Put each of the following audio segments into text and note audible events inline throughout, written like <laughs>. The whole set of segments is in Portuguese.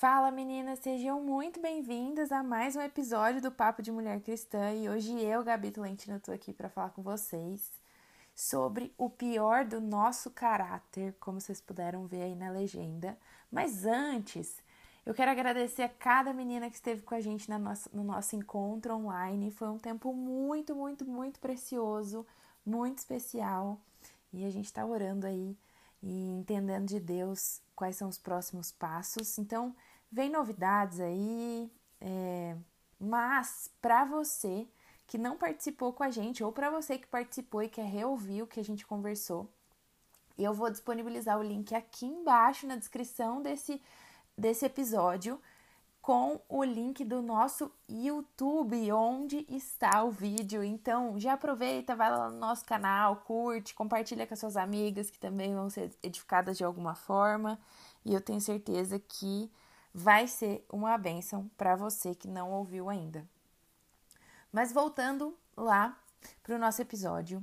Fala meninas, sejam muito bem-vindas a mais um episódio do Papo de Mulher Cristã e hoje eu, Gabi Tolentino, estou aqui para falar com vocês sobre o pior do nosso caráter, como vocês puderam ver aí na legenda. Mas antes, eu quero agradecer a cada menina que esteve com a gente nossa, no nosso encontro online. Foi um tempo muito, muito, muito precioso, muito especial e a gente está orando aí e entendendo de Deus quais são os próximos passos. Então, Vem novidades aí, é, mas para você que não participou com a gente, ou para você que participou e quer reouvir o que a gente conversou, eu vou disponibilizar o link aqui embaixo na descrição desse, desse episódio com o link do nosso YouTube, onde está o vídeo. Então, já aproveita, vai lá no nosso canal, curte, compartilha com as suas amigas que também vão ser edificadas de alguma forma. E eu tenho certeza que vai ser uma bênção para você que não ouviu ainda. Mas voltando lá para o nosso episódio,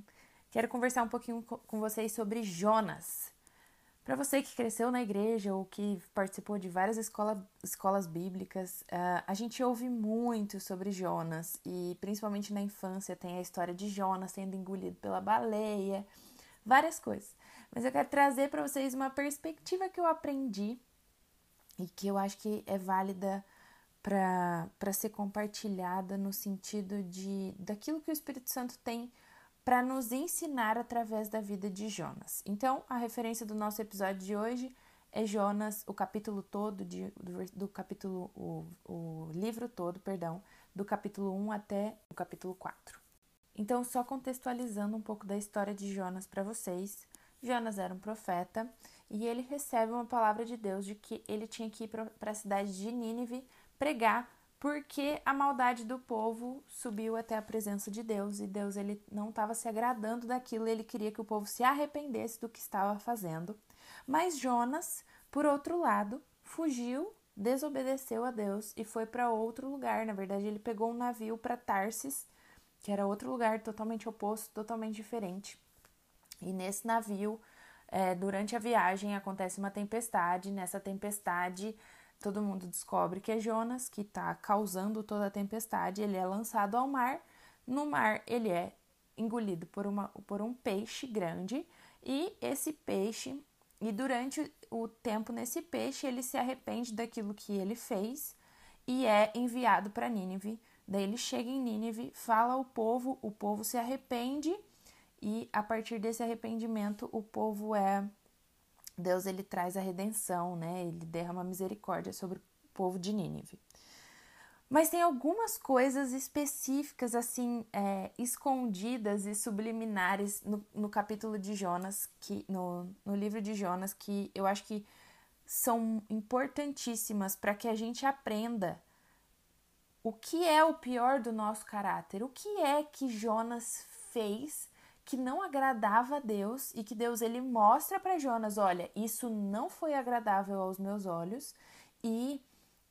quero conversar um pouquinho com vocês sobre Jonas. Para você que cresceu na igreja ou que participou de várias escola, escolas bíblicas, uh, a gente ouve muito sobre Jonas e principalmente na infância tem a história de Jonas sendo engolido pela baleia, várias coisas. Mas eu quero trazer para vocês uma perspectiva que eu aprendi e que eu acho que é válida para ser compartilhada no sentido de daquilo que o Espírito Santo tem para nos ensinar através da vida de Jonas. Então, a referência do nosso episódio de hoje é Jonas, o capítulo todo, de, do, do capítulo, o, o livro todo, perdão, do capítulo 1 até o capítulo 4. Então, só contextualizando um pouco da história de Jonas para vocês. Jonas era um profeta e ele recebe uma palavra de Deus de que ele tinha que ir para a cidade de Nínive pregar porque a maldade do povo subiu até a presença de Deus e Deus ele não estava se agradando daquilo, ele queria que o povo se arrependesse do que estava fazendo. Mas Jonas, por outro lado, fugiu, desobedeceu a Deus e foi para outro lugar. Na verdade, ele pegou um navio para Tarsis, que era outro lugar totalmente oposto, totalmente diferente. E nesse navio, é, durante a viagem, acontece uma tempestade. Nessa tempestade, todo mundo descobre que é Jonas que está causando toda a tempestade. Ele é lançado ao mar. No mar, ele é engolido por, uma, por um peixe grande. E esse peixe, e durante o tempo nesse peixe, ele se arrepende daquilo que ele fez e é enviado para Nínive. Daí ele chega em Nínive, fala ao povo, o povo se arrepende e a partir desse arrependimento, o povo é Deus ele traz a redenção, né? Ele derrama misericórdia sobre o povo de Nínive. Mas tem algumas coisas específicas, assim, é, escondidas e subliminares no, no, capítulo de Jonas, que no, no livro de Jonas, que eu acho que são importantíssimas para que a gente aprenda o que é o pior do nosso caráter, o que é que Jonas fez que não agradava a Deus e que Deus ele mostra para Jonas, olha, isso não foi agradável aos meus olhos e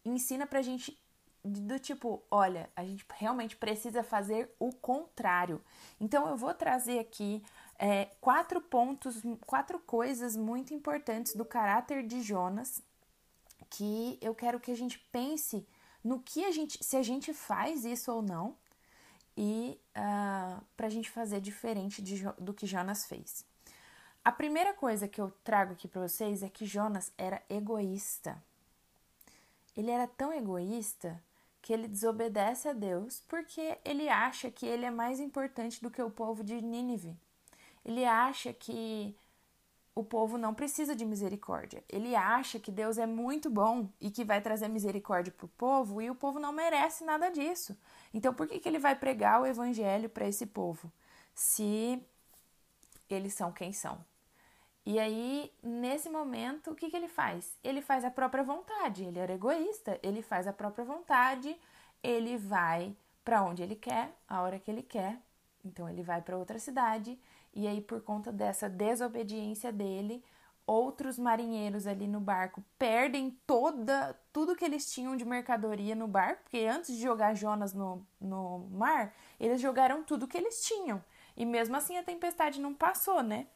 ensina pra gente do tipo, olha, a gente realmente precisa fazer o contrário. Então eu vou trazer aqui é, quatro pontos, quatro coisas muito importantes do caráter de Jonas que eu quero que a gente pense no que a gente, se a gente faz isso ou não, e uh, ah, para a gente fazer diferente de, do que Jonas fez. A primeira coisa que eu trago aqui para vocês é que Jonas era egoísta. Ele era tão egoísta que ele desobedece a Deus porque ele acha que ele é mais importante do que o povo de Nínive. Ele acha que o povo não precisa de misericórdia. Ele acha que Deus é muito bom e que vai trazer misericórdia para o povo e o povo não merece nada disso. Então, por que, que ele vai pregar o evangelho para esse povo se eles são quem são? E aí, nesse momento, o que, que ele faz? Ele faz a própria vontade. Ele era egoísta, ele faz a própria vontade, ele vai para onde ele quer, a hora que ele quer. Então, ele vai para outra cidade e aí, por conta dessa desobediência dele, outros marinheiros ali no barco perdem toda tudo que eles tinham de mercadoria no barco, porque antes de jogar Jonas no, no mar, eles jogaram tudo que eles tinham. E mesmo assim a tempestade não passou, né?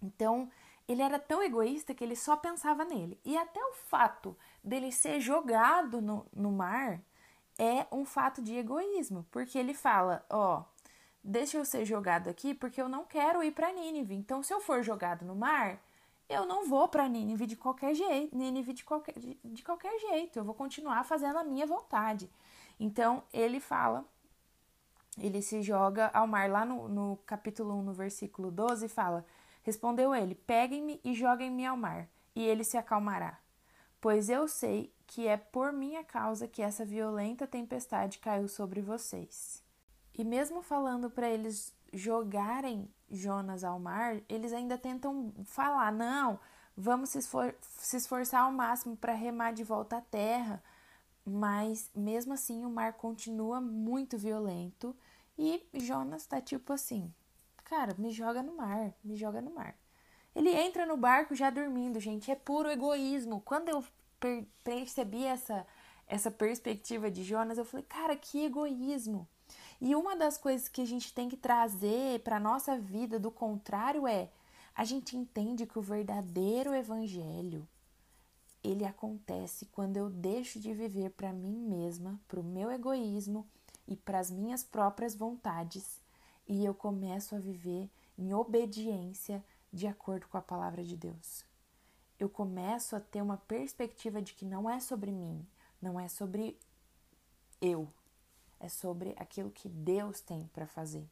Então, Ele era tão egoísta que ele só pensava nele. E até o fato dele ser jogado no, no mar é um fato de egoísmo, porque ele fala: Ó, oh, deixa eu ser jogado aqui porque eu não quero ir para Nínive. Então, se eu for jogado no mar, eu não vou para Nínive de qualquer jeito, Nínive de qualquer, de, de qualquer jeito. Eu vou continuar fazendo a minha vontade. Então, ele fala ele se joga ao mar. Lá no, no capítulo 1, no versículo 12, fala: Respondeu ele: Peguem-me e joguem-me ao mar, e ele se acalmará. Pois eu sei que é por minha causa que essa violenta tempestade caiu sobre vocês. E mesmo falando para eles jogarem Jonas ao mar, eles ainda tentam falar: não, vamos se, esfor se esforçar ao máximo para remar de volta à terra. Mas mesmo assim, o mar continua muito violento e Jonas tá tipo assim: cara, me joga no mar, me joga no mar. Ele entra no barco já dormindo, gente, é puro egoísmo. Quando eu per percebi essa, essa perspectiva de Jonas, eu falei, cara, que egoísmo. E uma das coisas que a gente tem que trazer para nossa vida do contrário é a gente entende que o verdadeiro evangelho ele acontece quando eu deixo de viver para mim mesma, para o meu egoísmo e para as minhas próprias vontades e eu começo a viver em obediência de acordo com a palavra de Deus. Eu começo a ter uma perspectiva de que não é sobre mim, não é sobre eu, é sobre aquilo que Deus tem para fazer.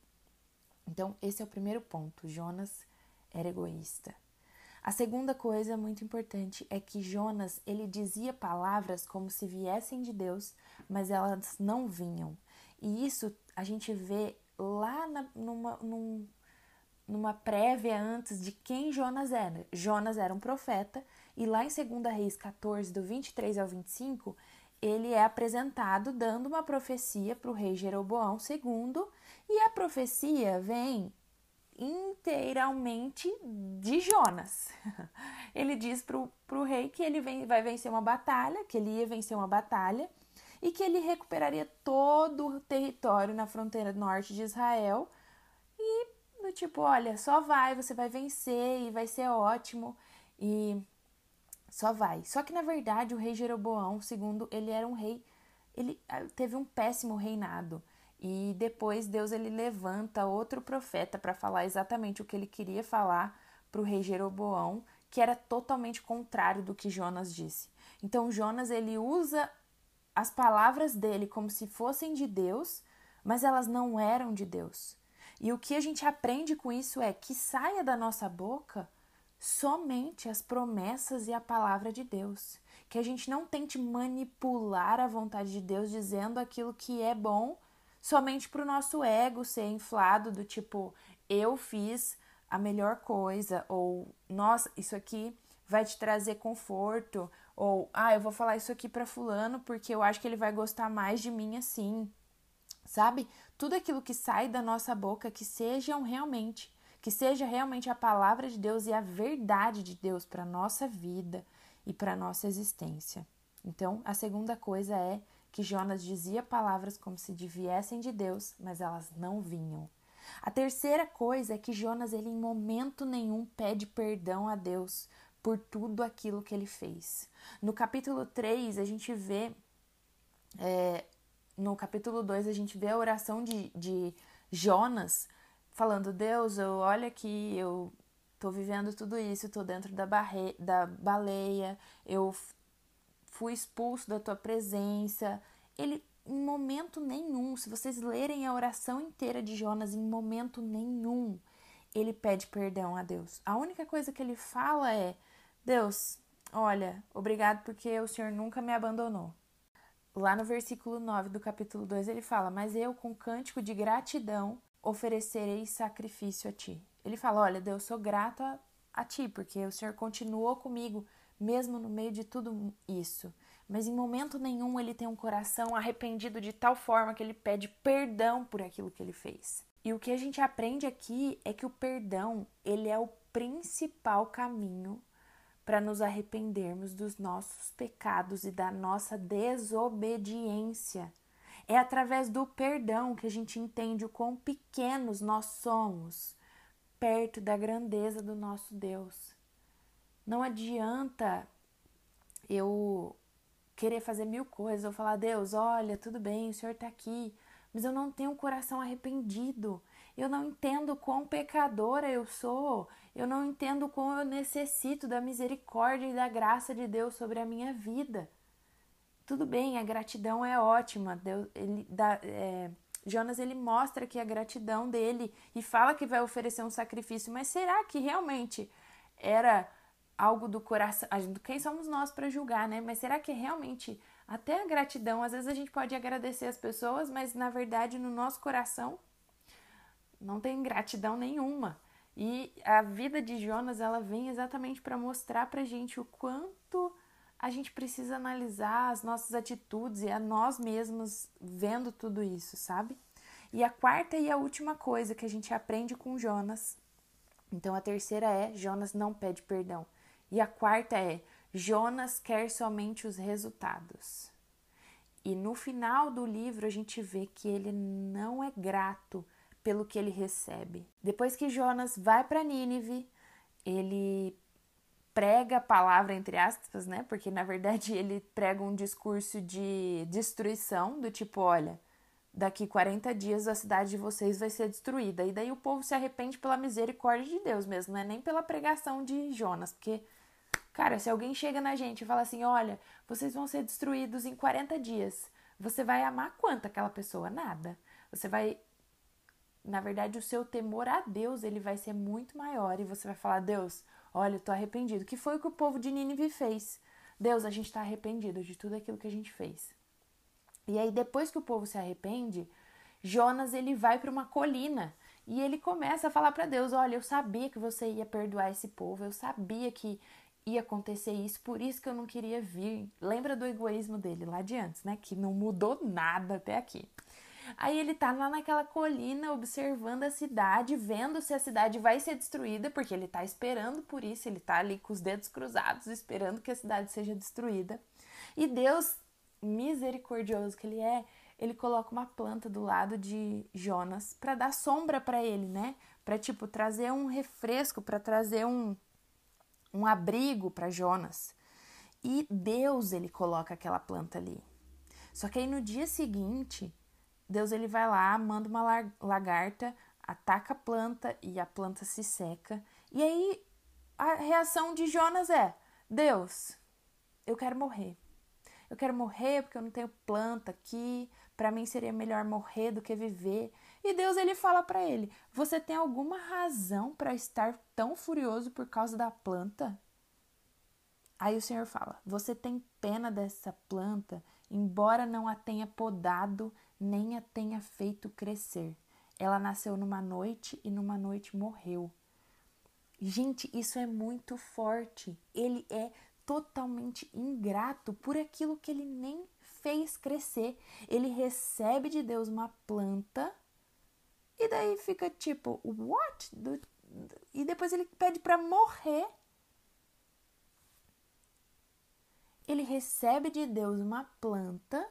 Então, esse é o primeiro ponto. Jonas era egoísta. A segunda coisa muito importante é que Jonas, ele dizia palavras como se viessem de Deus, mas elas não vinham. E isso a gente vê lá na, numa, num, numa prévia antes de quem Jonas era. Jonas era um profeta, e lá em 2 Reis 14, do 23 ao 25, ele é apresentado dando uma profecia para o rei Jeroboão II, e a profecia vem inteiramente de Jonas. <laughs> Ele diz para o rei que ele vem, vai vencer uma batalha, que ele ia vencer uma batalha, e que ele recuperaria todo o território na fronteira norte de Israel. E tipo, olha, só vai, você vai vencer e vai ser ótimo. E só vai. Só que na verdade o rei Jeroboão, segundo ele era um rei, ele ah, teve um péssimo reinado. E depois Deus ele levanta outro profeta para falar exatamente o que ele queria falar para o rei Jeroboão, que era totalmente contrário do que Jonas disse. Então Jonas ele usa as palavras dele como se fossem de Deus, mas elas não eram de Deus. E o que a gente aprende com isso é que saia da nossa boca somente as promessas e a palavra de Deus. Que a gente não tente manipular a vontade de Deus dizendo aquilo que é bom somente para o nosso ego ser inflado, do tipo, eu fiz a melhor coisa, ou nossa, isso aqui vai te trazer conforto, ou, ah, eu vou falar isso aqui para fulano porque eu acho que ele vai gostar mais de mim assim. Sabe? Tudo aquilo que sai da nossa boca que sejam realmente, que seja realmente a palavra de Deus e a verdade de Deus para nossa vida e para nossa existência. Então, a segunda coisa é que Jonas dizia palavras como se viessem de Deus, mas elas não vinham. A terceira coisa é que Jonas ele em momento nenhum pede perdão a Deus por tudo aquilo que ele fez. No capítulo 3, a gente vê. É, no capítulo 2, a gente vê a oração de, de Jonas falando: Deus, eu, olha aqui, eu tô vivendo tudo isso, tô dentro da, barre, da baleia, eu fui expulso da tua presença. Ele, em momento nenhum, se vocês lerem a oração inteira de Jonas, em momento nenhum, ele pede perdão a Deus. A única coisa que ele fala é: Deus, olha, obrigado porque o Senhor nunca me abandonou. Lá no versículo 9 do capítulo 2 ele fala: Mas eu, com cântico de gratidão, oferecerei sacrifício a ti. Ele fala: Olha, Deus, sou grato a, a ti, porque o Senhor continuou comigo, mesmo no meio de tudo isso. Mas em momento nenhum ele tem um coração arrependido de tal forma que ele pede perdão por aquilo que ele fez. E o que a gente aprende aqui é que o perdão, ele é o principal caminho para nos arrependermos dos nossos pecados e da nossa desobediência. É através do perdão que a gente entende o quão pequenos nós somos perto da grandeza do nosso Deus. Não adianta eu querer fazer mil coisas, ou falar, Deus, olha, tudo bem, o Senhor está aqui, mas eu não tenho um coração arrependido. Eu não entendo quão pecadora eu sou. Eu não entendo como eu necessito da misericórdia e da graça de Deus sobre a minha vida. Tudo bem, a gratidão é ótima. Deus, ele é, Jonas ele mostra que a gratidão dele e fala que vai oferecer um sacrifício, mas será que realmente era algo do coração? Quem somos nós para julgar, né? Mas será que realmente até a gratidão, às vezes a gente pode agradecer as pessoas, mas na verdade no nosso coração não tem gratidão nenhuma. E a vida de Jonas, ela vem exatamente para mostrar pra gente o quanto a gente precisa analisar as nossas atitudes e a nós mesmos vendo tudo isso, sabe? E a quarta e a última coisa que a gente aprende com Jonas. Então a terceira é Jonas não pede perdão. E a quarta é Jonas quer somente os resultados. E no final do livro a gente vê que ele não é grato pelo que ele recebe. Depois que Jonas vai para Nínive, ele prega a palavra entre aspas, né? Porque na verdade <laughs> ele prega um discurso de destruição, do tipo, olha, daqui 40 dias a cidade de vocês vai ser destruída. E daí o povo se arrepende pela misericórdia de Deus mesmo, não é nem pela pregação de Jonas, porque cara, se alguém chega na gente e fala assim, olha, vocês vão ser destruídos em 40 dias, você vai amar quanto aquela pessoa? Nada. Você vai na verdade, o seu temor a Deus ele vai ser muito maior e você vai falar: Deus, olha, eu tô arrependido. Que foi o que o povo de Nínive fez? Deus, a gente está arrependido de tudo aquilo que a gente fez. E aí, depois que o povo se arrepende, Jonas ele vai para uma colina e ele começa a falar para Deus: Olha, eu sabia que você ia perdoar esse povo, eu sabia que ia acontecer isso, por isso que eu não queria vir. Lembra do egoísmo dele lá de antes, né? Que não mudou nada até aqui. Aí ele tá lá naquela colina observando a cidade, vendo se a cidade vai ser destruída, porque ele tá esperando por isso, ele tá ali com os dedos cruzados, esperando que a cidade seja destruída. E Deus, misericordioso que ele é, ele coloca uma planta do lado de Jonas para dar sombra para ele, né? Para tipo trazer um refresco, para trazer um um abrigo para Jonas. E Deus ele coloca aquela planta ali. Só que aí no dia seguinte, Deus ele vai lá, manda uma lagarta, ataca a planta e a planta se seca. E aí a reação de Jonas é: Deus, eu quero morrer. Eu quero morrer porque eu não tenho planta aqui. Para mim seria melhor morrer do que viver. E Deus ele fala para ele: Você tem alguma razão para estar tão furioso por causa da planta? Aí o Senhor fala: Você tem pena dessa planta, embora não a tenha podado nem a tenha feito crescer. Ela nasceu numa noite e numa noite morreu. Gente, isso é muito forte. Ele é totalmente ingrato por aquilo que ele nem fez crescer. Ele recebe de Deus uma planta e daí fica tipo, what? E depois ele pede para morrer. Ele recebe de Deus uma planta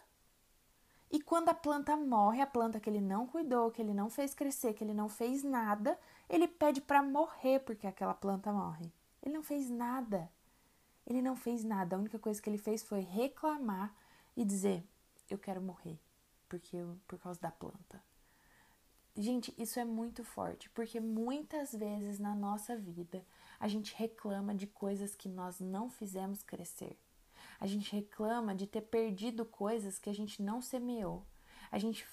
e quando a planta morre, a planta que ele não cuidou, que ele não fez crescer, que ele não fez nada, ele pede para morrer porque aquela planta morre. Ele não fez nada. Ele não fez nada. A única coisa que ele fez foi reclamar e dizer: "Eu quero morrer porque eu, por causa da planta". Gente, isso é muito forte, porque muitas vezes na nossa vida a gente reclama de coisas que nós não fizemos crescer. A gente reclama de ter perdido coisas que a gente não semeou. A gente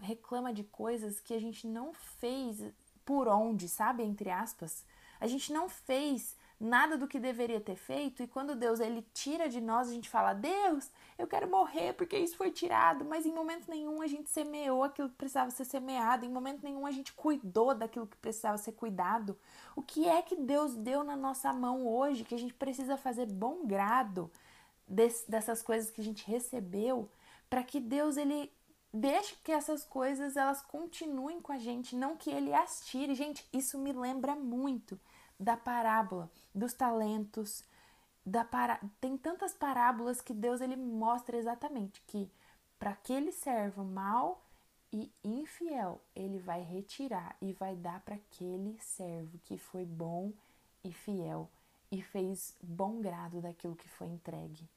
reclama de coisas que a gente não fez por onde, sabe? Entre aspas. A gente não fez nada do que deveria ter feito, e quando Deus ele tira de nós, a gente fala: "Deus, eu quero morrer porque isso foi tirado", mas em momento nenhum a gente semeou aquilo que precisava ser semeado, em momento nenhum a gente cuidou daquilo que precisava ser cuidado. O que é que Deus deu na nossa mão hoje que a gente precisa fazer bom grado? Dessas coisas que a gente recebeu, para que Deus ele deixe que essas coisas elas continuem com a gente, não que ele as tire. Gente, isso me lembra muito da parábola dos talentos, da para... tem tantas parábolas que Deus ele mostra exatamente que para aquele servo mal e infiel, ele vai retirar e vai dar para aquele servo que foi bom e fiel. e fez bom grado daquilo que foi entregue.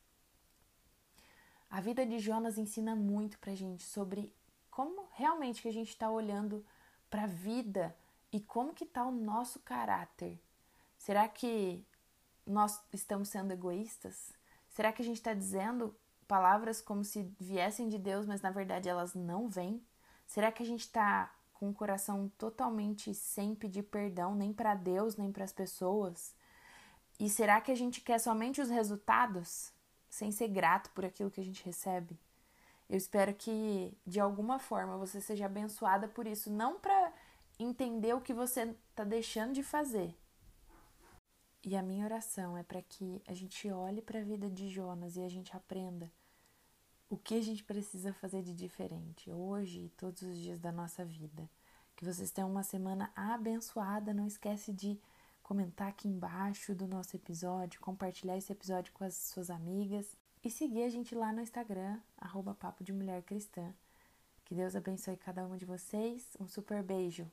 A vida de Jonas ensina muito pra gente sobre como realmente que a gente está olhando para a vida e como que está o nosso caráter. Será que nós estamos sendo egoístas? Será que a gente está dizendo palavras como se viessem de Deus, mas na verdade elas não vêm? Será que a gente está com o coração totalmente sem pedir perdão, nem para Deus, nem para as pessoas? E será que a gente quer somente os resultados, sem ser grato por aquilo que a gente recebe? Eu espero que de alguma forma você seja abençoada por isso, não para entender o que você está deixando de fazer. E a minha oração é para que a gente olhe para a vida de Jonas e a gente aprenda o que a gente precisa fazer de diferente hoje e todos os dias da nossa vida. Que vocês tenham uma semana abençoada. Não esquece de comentar aqui embaixo do nosso episódio, compartilhar esse episódio com as suas amigas e seguir a gente lá no Instagram, Papo de Mulher Cristã. Que Deus abençoe cada uma de vocês. Um super beijo.